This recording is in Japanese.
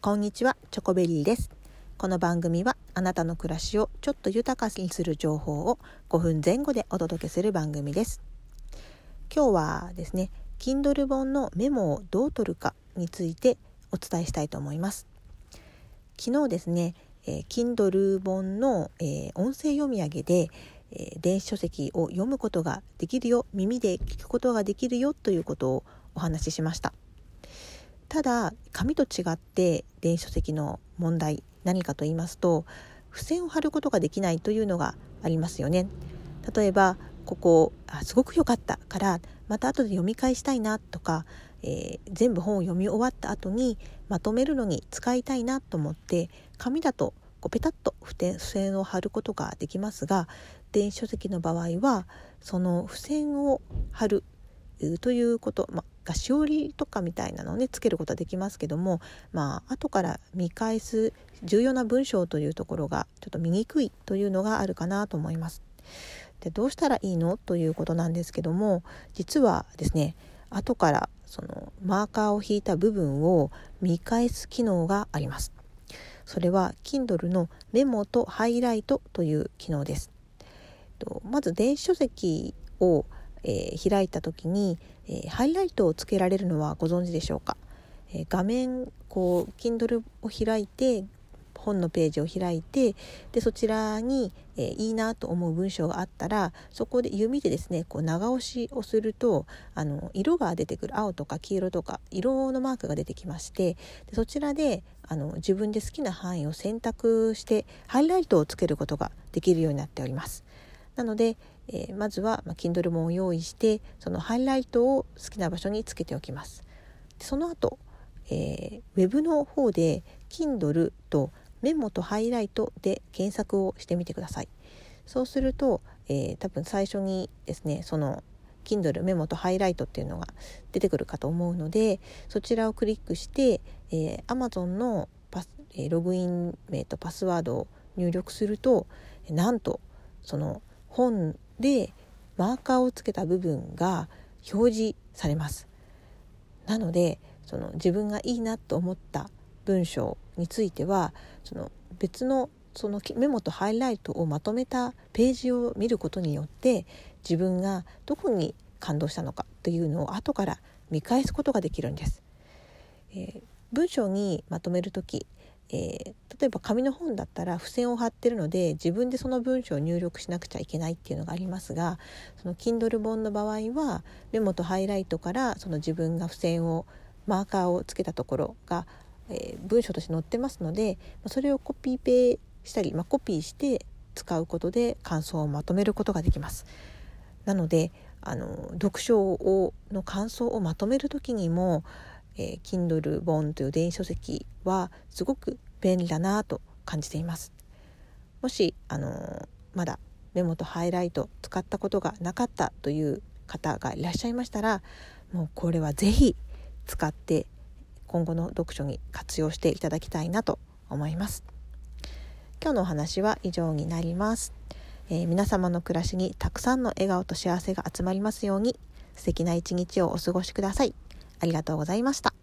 こんにちは、チョコベリーです。この番組はあなたの暮らしをちょっと豊かにする情報を5分前後でお届けする番組です。今日はですね、Kindle 本のメモをどう取るかについてお伝えしたいと思います。昨日ですね、えー、Kindle 本の、えー、音声読み上げで、えー、電子書籍を読むことができるよ、耳で聞くことができるよということをお話ししました。ただ紙と違って電子書籍の問題何かと言いますと付箋を貼ることができないというのがありますよね。例えばここあすごく良かったからまた後で読み返したいなとか、えー、全部本を読み終わった後にまとめるのに使いたいなと思って紙だとこうペタッと付箋を貼ることができますが電子書籍の場合はその付箋を貼るということ、まがしおりとかみたいなのをねつけることはできますけどもまあ後から見返す重要な文章というところがちょっと見にくいというのがあるかなと思います。でどうしたらいいのということなんですけども実はですね後からそのマーカーを引いた部分を見返す機能があります。それは Kindle のメモとハイライトという機能です。まず電子書籍をえー、開いた時に、えー、ハイライトをつけられるのはご存知でしょうか、えー、画面こう Kindle を開いて本のページを開いてでそちらに、えー、いいなと思う文章があったらそこで弓でですねこう長押しをするとあの色が出てくる青とか黄色とか色のマークが出てきましてでそちらであの自分で好きな範囲を選択してハイライトをつけることができるようになっております。なので、えー、まずは、まあ、Kindle 本を用意してそのハイライトを好きな場所につけておきます。その後、えー、ウェブの方で Kindle とメモとハイライトで検索をしてみてください。そうすると、えー、多分最初にですねその Kindle メモとハイライトっていうのが出てくるかと思うのでそちらをクリックして、えー、Amazon のパス、えー、ログイン名とパスワードを入力するとなんとその本でマーカーをつけた部分が表示されます。なのでその自分がいいなと思った文章についてはその別のそのメモとハイライトをまとめたページを見ることによって自分がどこに感動したのかというのを後から見返すことができるんです。えー、文章にまとめる時えー、例えば紙の本だったら付箋を貼ってるので自分でその文章を入力しなくちゃいけないっていうのがありますがその Kindle 本の場合はメモとハイライトからその自分が付箋をマーカーをつけたところが、えー、文章として載ってますのでそれをコピペしたり、まあ、コピーして使うことで感想をまとめることができます。なのであの読書をの感想をまとめる時にもえー、Kindle 本という電子書籍はすごく便利だなと感じています。もし、あのー、まだメモとハイライト使ったことがなかったという方がいらっしゃいましたらもうこれは是非使って今後の読書に活用していただきたいなと思います。今日のお話は以上になります。えー、皆様の暮らしにたくさんの笑顔と幸せが集まりますように素敵な一日をお過ごしください。ありがとうございました。